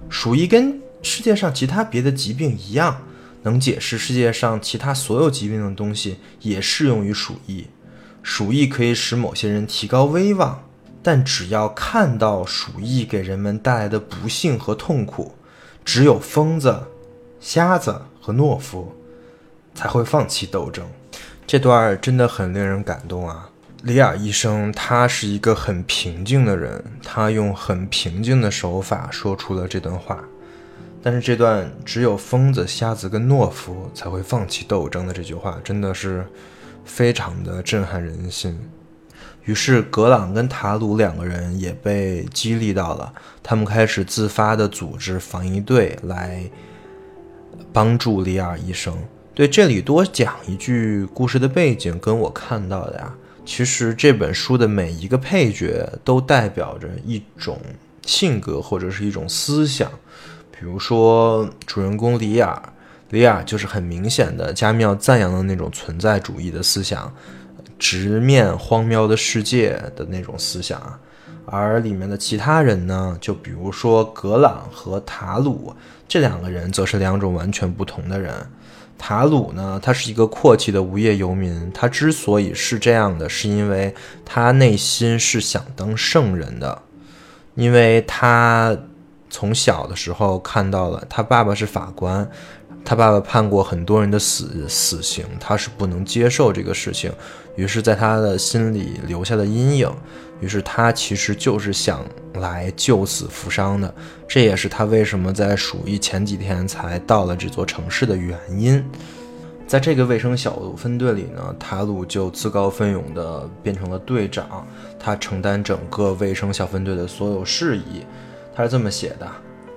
鼠疫跟世界上其他别的疾病一样，能解释世界上其他所有疾病的东西，也适用于鼠疫。鼠疫可以使某些人提高威望，但只要看到鼠疫给人们带来的不幸和痛苦，只有疯子、瞎子和懦夫才会放弃斗争。这段真的很令人感动啊！里尔医生，他是一个很平静的人，他用很平静的手法说出了这段话。但是这段只有疯子、瞎子跟懦夫才会放弃斗争的这句话，真的是非常的震撼人心。于是格朗跟塔鲁两个人也被激励到了，他们开始自发的组织防疫队来帮助里尔医生。对，这里多讲一句故事的背景，跟我看到的呀。其实这本书的每一个配角都代表着一种性格或者是一种思想，比如说主人公里尔，里尔就是很明显的加缪赞扬的那种存在主义的思想，直面荒谬的世界的那种思想，而里面的其他人呢，就比如说格朗和塔鲁这两个人，则是两种完全不同的人。塔鲁呢，他是一个阔气的无业游民。他之所以是这样的，是因为他内心是想当圣人的，因为他从小的时候看到了他爸爸是法官，他爸爸判过很多人的死死刑，他是不能接受这个事情，于是在他的心里留下了阴影。于是他其实就是想来救死扶伤的，这也是他为什么在鼠疫前几天才到了这座城市的原因。在这个卫生小分队里呢，塔鲁就自告奋勇地变成了队长，他承担整个卫生小分队的所有事宜。他是这么写的：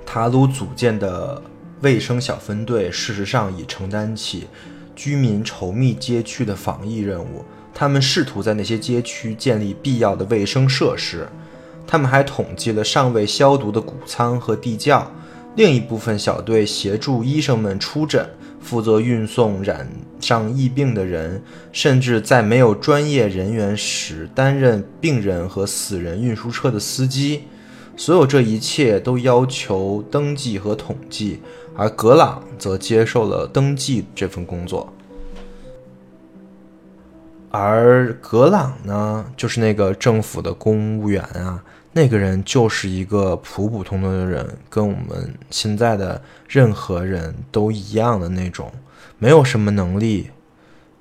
塔鲁组建的卫生小分队，事实上已承担起居民稠密街区的防疫任务。他们试图在那些街区建立必要的卫生设施，他们还统计了尚未消毒的谷仓和地窖。另一部分小队协助医生们出诊，负责运送染上疫病的人，甚至在没有专业人员时担任病人和死人运输车的司机。所有这一切都要求登记和统计，而格朗则接受了登记这份工作。而格朗呢，就是那个政府的公务员啊，那个人就是一个普普通通的人，跟我们现在的任何人都一样的那种，没有什么能力，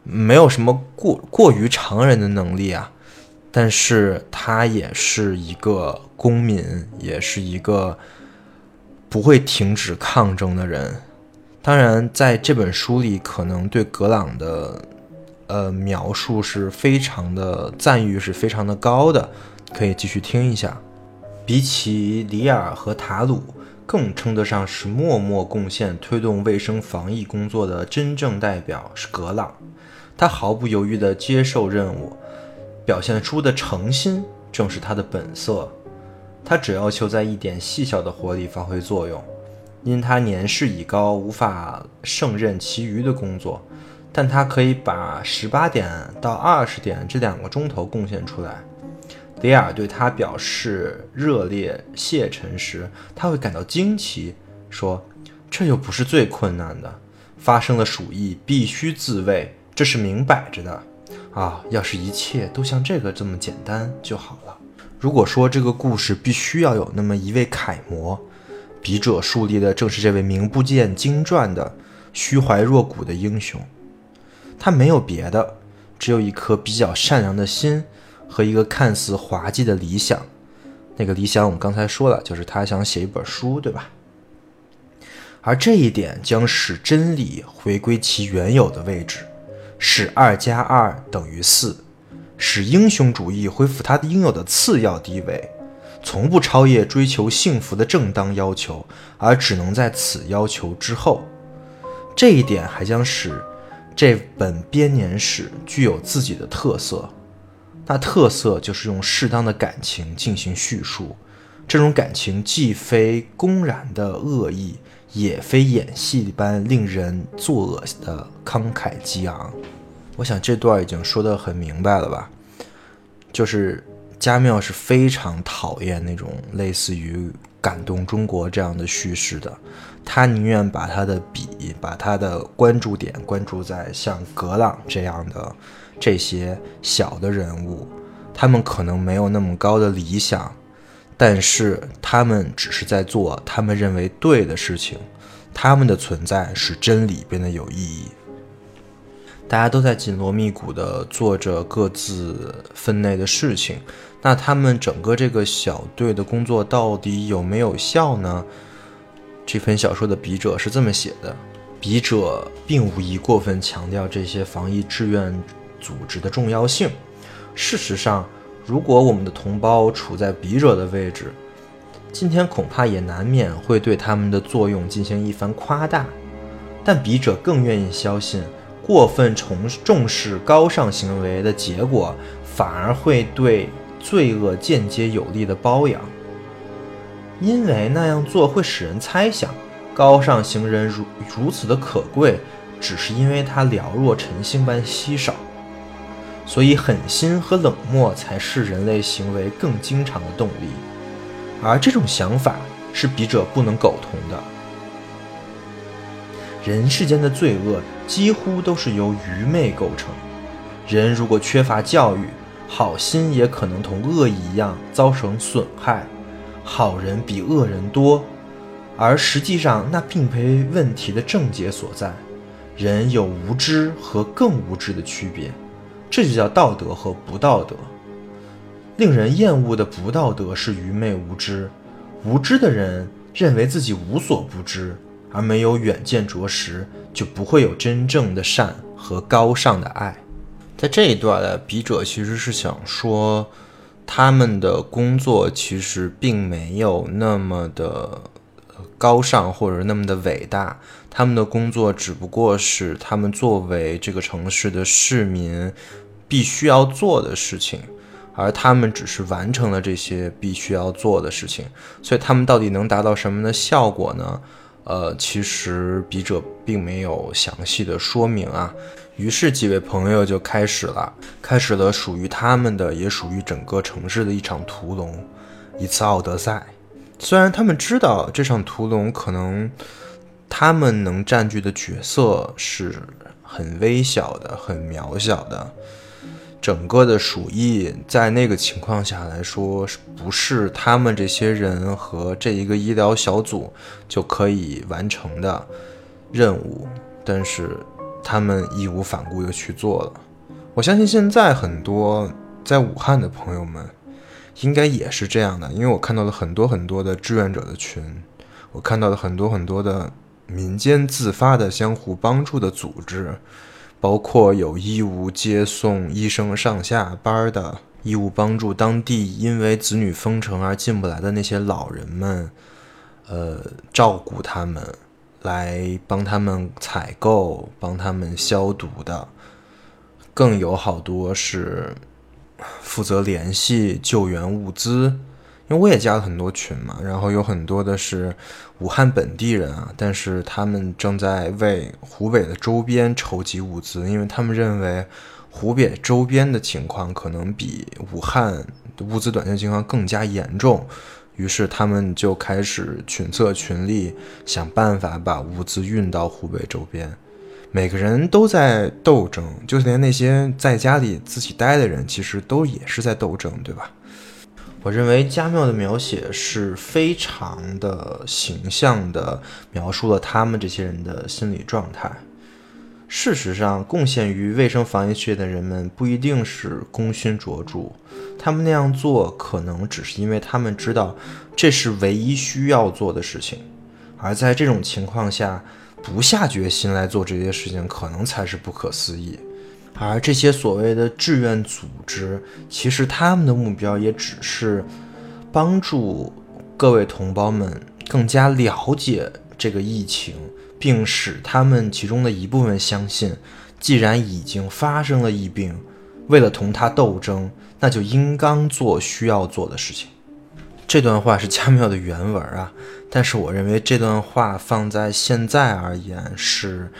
没有什么过过于常人的能力啊。但是他也是一个公民，也是一个不会停止抗争的人。当然，在这本书里，可能对格朗的呃描述是非常的赞誉，是非常的高的，可以继续听一下。比起里尔和塔鲁，更称得上是默默贡献推动卫生防疫工作的真正代表是格朗，他毫不犹豫地接受任务。表现出的诚心正是他的本色。他只要求在一点细小的活里发挥作用。因他年事已高，无法胜任其余的工作，但他可以把十八点到二十点这两个钟头贡献出来。里尔对他表示热烈谢忱时，他会感到惊奇，说：“这又不是最困难的，发生了鼠疫必须自卫，这是明摆着的。”啊！要是一切都像这个这么简单就好了。如果说这个故事必须要有那么一位楷模，笔者树立的正是这位名不见经传的虚怀若谷的英雄。他没有别的，只有一颗比较善良的心和一个看似滑稽的理想。那个理想我们刚才说了，就是他想写一本书，对吧？而这一点将使真理回归其原有的位置。使二加二等于四，使英雄主义恢复它应有的次要地位，从不超越追求幸福的正当要求，而只能在此要求之后。这一点还将使这本编年史具有自己的特色，那特色就是用适当的感情进行叙述，这种感情既非公然的恶意。也非演戏般令人作恶的慷慨激昂，我想这段已经说得很明白了吧？就是加缪是非常讨厌那种类似于感动中国这样的叙事的，他宁愿把他的笔，把他的关注点关注在像格朗这样的这些小的人物，他们可能没有那么高的理想。但是他们只是在做他们认为对的事情，他们的存在使真理变得有意义。大家都在紧锣密鼓地做着各自分内的事情，那他们整个这个小队的工作到底有没有效呢？这篇小说的笔者是这么写的：笔者并无意过分强调这些防疫志愿组织的重要性，事实上。如果我们的同胞处在笔者的位置，今天恐怕也难免会对他们的作用进行一番夸大。但笔者更愿意相信，过分重重视高尚行为的结果，反而会对罪恶间接有力的包养，因为那样做会使人猜想，高尚行人如如此的可贵，只是因为他寥若晨星般稀少。所以，狠心和冷漠才是人类行为更经常的动力，而这种想法是笔者不能苟同的。人世间的罪恶几乎都是由愚昧构成。人如果缺乏教育，好心也可能同恶意一样遭成损害。好人比恶人多，而实际上那并非问题的症结所在。人有无知和更无知的区别。这就叫道德和不道德。令人厌恶的不道德是愚昧无知，无知的人认为自己无所不知，而没有远见卓识，就不会有真正的善和高尚的爱。在这一段的笔者其实是想说，他们的工作其实并没有那么的高尚或者那么的伟大。他们的工作只不过是他们作为这个城市的市民必须要做的事情，而他们只是完成了这些必须要做的事情。所以他们到底能达到什么的效果呢？呃，其实笔者并没有详细的说明啊。于是几位朋友就开始了，开始了属于他们的，也属于整个城市的一场屠龙，一次奥德赛。虽然他们知道这场屠龙可能他们能占据的角色是很微小的、很渺小的，整个的鼠疫在那个情况下来说，是不是他们这些人和这一个医疗小组就可以完成的任务，但是他们义无反顾地去做了。我相信现在很多在武汉的朋友们。应该也是这样的，因为我看到了很多很多的志愿者的群，我看到了很多很多的民间自发的相互帮助的组织，包括有义务接送医生上下班的，义务帮助当地因为子女封城而进不来的那些老人们，呃，照顾他们，来帮他们采购、帮他们消毒的，更有好多是。负责联系救援物资，因为我也加了很多群嘛，然后有很多的是武汉本地人啊，但是他们正在为湖北的周边筹集物资，因为他们认为湖北周边的情况可能比武汉物资短缺情况更加严重，于是他们就开始群策群力，想办法把物资运到湖北周边。每个人都在斗争，就连那些在家里自己待的人，其实都也是在斗争，对吧？我认为加缪的描写是非常的形象的描述了他们这些人的心理状态。事实上，贡献于卫生防疫事业的人们不一定是功勋卓著，他们那样做可能只是因为他们知道这是唯一需要做的事情，而在这种情况下。不下决心来做这些事情，可能才是不可思议。而这些所谓的志愿组织，其实他们的目标也只是帮助各位同胞们更加了解这个疫情，并使他们其中的一部分相信，既然已经发生了疫病，为了同他斗争，那就应当做需要做的事情。这段话是加缪的原文啊，但是我认为这段话放在现在而言是，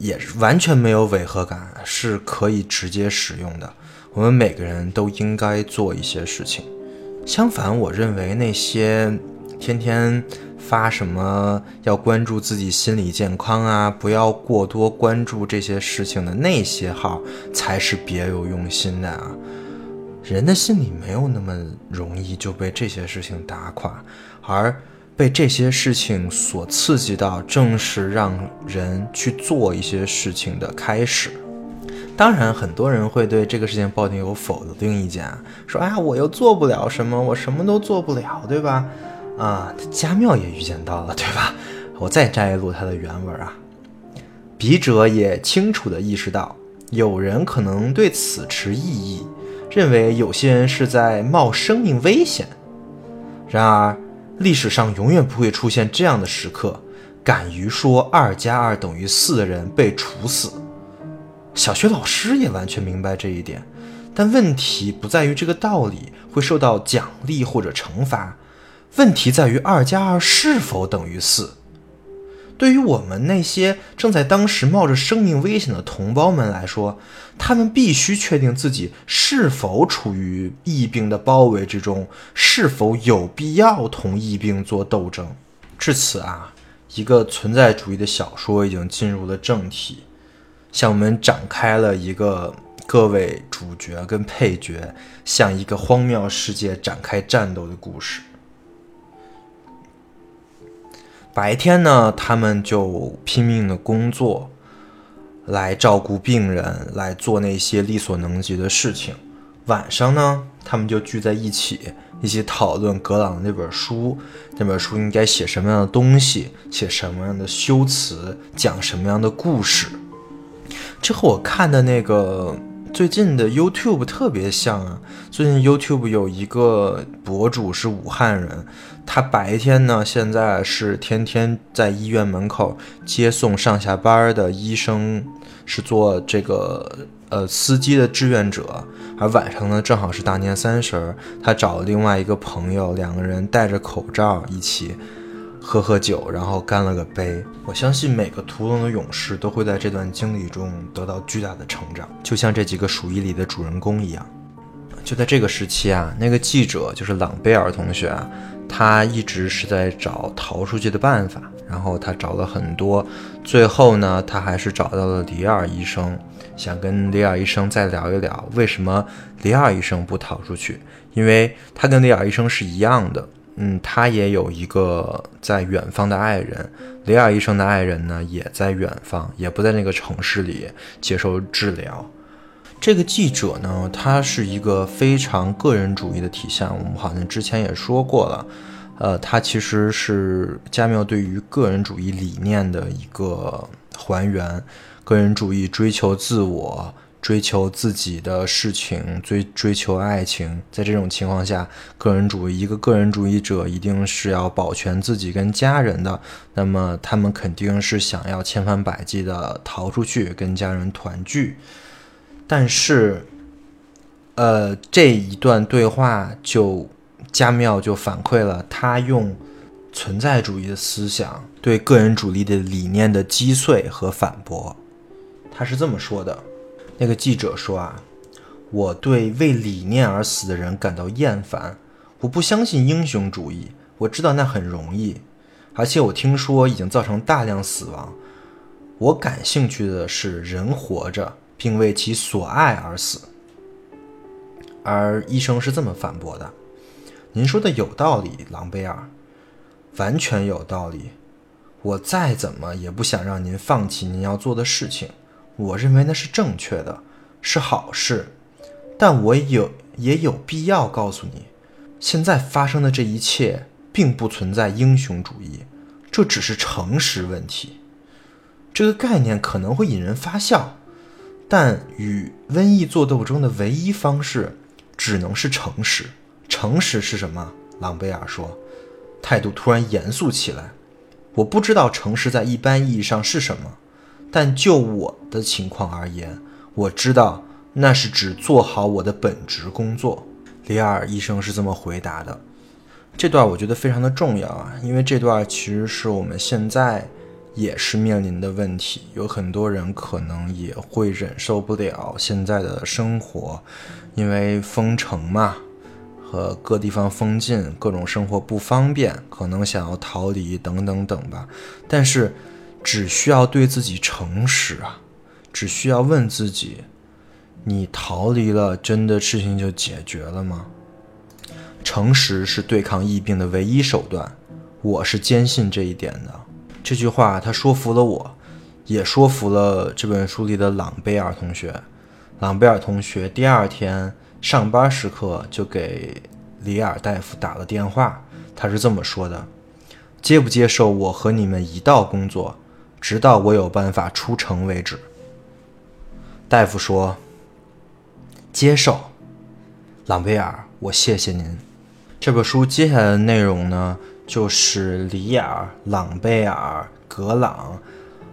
也完全没有违和感，是可以直接使用的。我们每个人都应该做一些事情。相反，我认为那些天天发什么要关注自己心理健康啊，不要过多关注这些事情的那些号，才是别有用心的啊。人的心里没有那么容易就被这些事情打垮，而被这些事情所刺激到，正是让人去做一些事情的开始。当然，很多人会对这个事情抱定有否定意见，说：“哎呀，我又做不了什么，我什么都做不了，对吧？”啊，加缪也预见到了，对吧？我再摘录他的原文啊，笔者也清楚地意识到，有人可能对此持异议。认为有些人是在冒生命危险，然而历史上永远不会出现这样的时刻，敢于说二加二等于四的人被处死。小学老师也完全明白这一点，但问题不在于这个道理会受到奖励或者惩罚，问题在于二加二是否等于四。对于我们那些正在当时冒着生命危险的同胞们来说，他们必须确定自己是否处于疫病的包围之中，是否有必要同疫病做斗争。至此啊，一个存在主义的小说已经进入了正题，向我们展开了一个各位主角跟配角向一个荒谬世界展开战斗的故事。白天呢，他们就拼命的工作，来照顾病人，来做那些力所能及的事情。晚上呢，他们就聚在一起，一起讨论格朗那本书，那本书应该写什么样的东西，写什么样的修辞，讲什么样的故事。这和我看的那个最近的 YouTube 特别像啊！最近 YouTube 有一个博主是武汉人。他白天呢，现在是天天在医院门口接送上下班的医生，是做这个呃司机的志愿者。而晚上呢，正好是大年三十，他找了另外一个朋友，两个人戴着口罩一起喝喝酒，然后干了个杯。我相信每个屠龙的勇士都会在这段经历中得到巨大的成长，就像这几个鼠疫里的主人公一样。就在这个时期啊，那个记者就是朗贝尔同学啊。他一直是在找逃出去的办法，然后他找了很多，最后呢，他还是找到了里尔医生，想跟里尔医生再聊一聊，为什么里尔医生不逃出去？因为他跟里尔医生是一样的，嗯，他也有一个在远方的爱人，雷尔医生的爱人呢也在远方，也不在那个城市里接受治疗。这个记者呢，他是一个非常个人主义的体现。我们好像之前也说过了，呃，他其实是加缪对于个人主义理念的一个还原。个人主义追求自我，追求自己的事情，追追求爱情。在这种情况下，个人主义一个个人主义者一定是要保全自己跟家人的。那么他们肯定是想要千方百计的逃出去，跟家人团聚。但是，呃，这一段对话就加缪就反馈了他用存在主义的思想对个人主义的理念的击碎和反驳。他是这么说的：那个记者说啊，我对为理念而死的人感到厌烦，我不相信英雄主义，我知道那很容易，而且我听说已经造成大量死亡。我感兴趣的是人活着。并为其所爱而死，而医生是这么反驳的：“您说的有道理，朗贝尔，完全有道理。我再怎么也不想让您放弃您要做的事情，我认为那是正确的，是好事。但我有也有必要告诉你，现在发生的这一切并不存在英雄主义，这只是诚实问题。这个概念可能会引人发笑。”但与瘟疫做斗争的唯一方式，只能是诚实。诚实是什么？朗贝尔说，态度突然严肃起来。我不知道诚实在一般意义上是什么，但就我的情况而言，我知道那是指做好我的本职工作。里尔医生是这么回答的。这段我觉得非常的重要啊，因为这段其实是我们现在。也是面临的问题，有很多人可能也会忍受不了现在的生活，因为封城嘛，和各地方封禁，各种生活不方便，可能想要逃离等等等吧。但是，只需要对自己诚实啊，只需要问自己：你逃离了，真的事情就解决了吗？诚实是对抗疫病的唯一手段，我是坚信这一点的。这句话他说服了我，也说服了这本书里的朗贝尔同学。朗贝尔同学第二天上班时刻就给里尔大夫打了电话，他是这么说的：“接不接受我和你们一道工作，直到我有办法出城为止。”大夫说：“接受。”朗贝尔，我谢谢您。这本书接下来的内容呢？就是里尔、朗贝尔、格朗，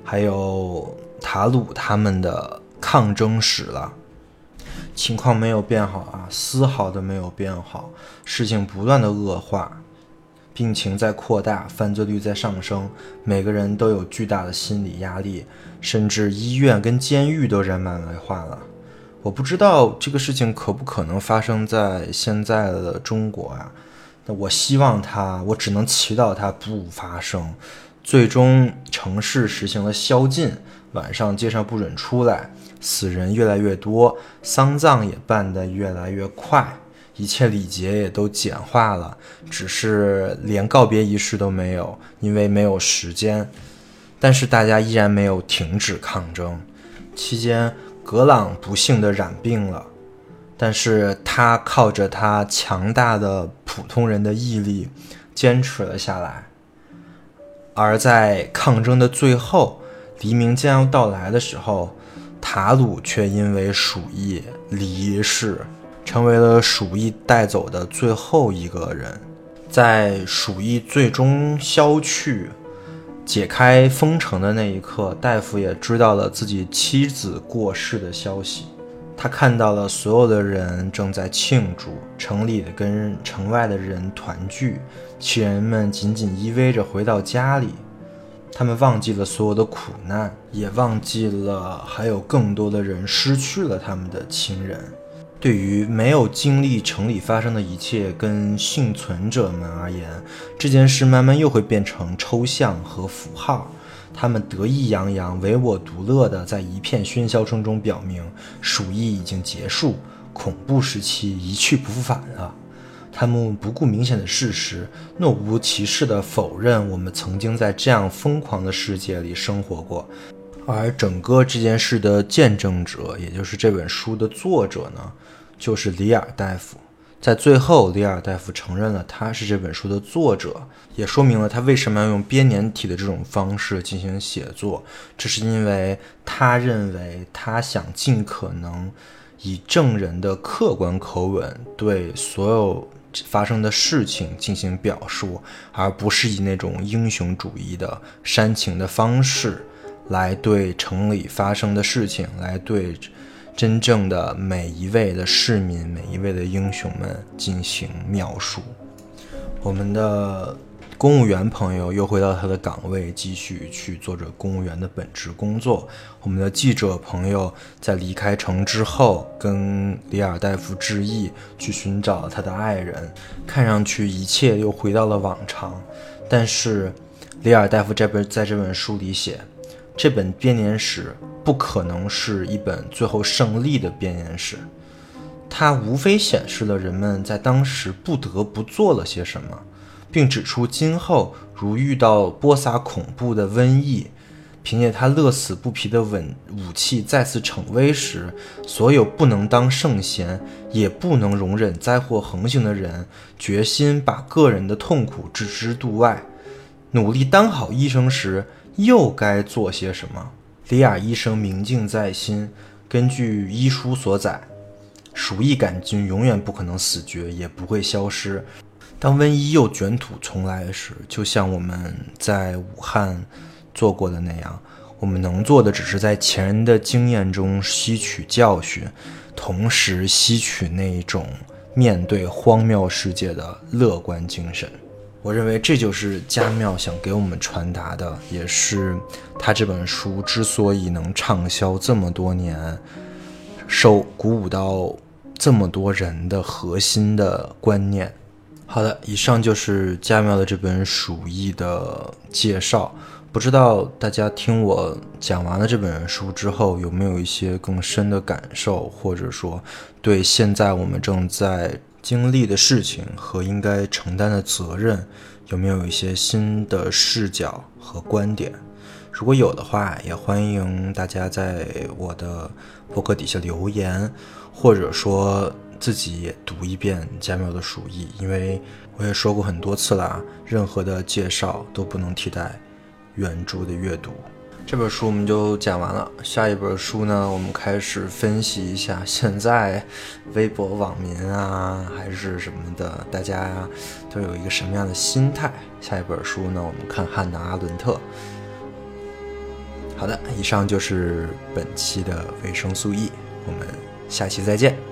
还有塔鲁他们的抗争史了。情况没有变好啊，丝毫的没有变好，事情不断的恶化，病情在扩大，犯罪率在上升，每个人都有巨大的心理压力，甚至医院跟监狱都人满为患了。我不知道这个事情可不可能发生在现在的中国啊？那我希望它，我只能祈祷它不发生。最终，城市实行了宵禁，晚上街上不准出来，死人越来越多，丧葬也办得越来越快，一切礼节也都简化了，只是连告别仪式都没有，因为没有时间。但是大家依然没有停止抗争。期间，格朗不幸地染病了。但是他靠着他强大的普通人的毅力坚持了下来，而在抗争的最后，黎明将要到来的时候，塔鲁却因为鼠疫离世，成为了鼠疫带走的最后一个人。在鼠疫最终消去、解开封城的那一刻，大夫也知道了自己妻子过世的消息。他看到了所有的人正在庆祝，城里的跟城外的人团聚，亲人们紧紧依偎着回到家里，他们忘记了所有的苦难，也忘记了还有更多的人失去了他们的亲人。对于没有经历城里发生的一切跟幸存者们而言，这件事慢慢又会变成抽象和符号。他们得意洋洋、唯我独乐地在一片喧嚣声中表明，鼠疫已经结束，恐怖时期一去不复返了。他们不顾明显的事实，若无其事地否认我们曾经在这样疯狂的世界里生活过。而整个这件事的见证者，也就是这本书的作者呢？就是里尔大夫，在最后，里尔大夫承认了他是这本书的作者，也说明了他为什么要用编年体的这种方式进行写作。这是因为他认为他想尽可能以证人的客观口吻对所有发生的事情进行表述，而不是以那种英雄主义的煽情的方式来对城里发生的事情来对。真正的每一位的市民，每一位的英雄们进行描述。我们的公务员朋友又回到他的岗位，继续去做着公务员的本职工作。我们的记者朋友在离开城之后，跟里尔大夫致意，去寻找他的爱人。看上去一切又回到了往常，但是里尔大夫这本在这本书里写。这本编年史不可能是一本最后胜利的编年史，它无非显示了人们在当时不得不做了些什么，并指出今后如遇到播撒恐怖的瘟疫，凭借他乐此不疲的稳武器再次逞威时，所有不能当圣贤也不能容忍灾祸横行的人，决心把个人的痛苦置之度外，努力当好医生时。又该做些什么？李雅医生明镜在心。根据医书所载，鼠疫杆菌永远不可能死绝，也不会消失。当瘟疫又卷土重来时，就像我们在武汉做过的那样，我们能做的只是在前人的经验中吸取教训，同时吸取那种面对荒谬世界的乐观精神。我认为这就是家庙想给我们传达的，也是他这本书之所以能畅销这么多年，受鼓舞到这么多人的核心的观念。好的，以上就是家庙的这本《鼠疫》的介绍。不知道大家听我讲完了这本书之后，有没有一些更深的感受，或者说对现在我们正在。经历的事情和应该承担的责任，有没有一些新的视角和观点？如果有的话，也欢迎大家在我的博客底下留言，或者说自己也读一遍加缪的《鼠疫》，因为我也说过很多次了，任何的介绍都不能替代原著的阅读。这本书我们就讲完了，下一本书呢，我们开始分析一下现在微博网民啊，还是什么的，大家都有一个什么样的心态？下一本书呢，我们看汉娜·阿伦特。好的，以上就是本期的维生素 E，我们下期再见。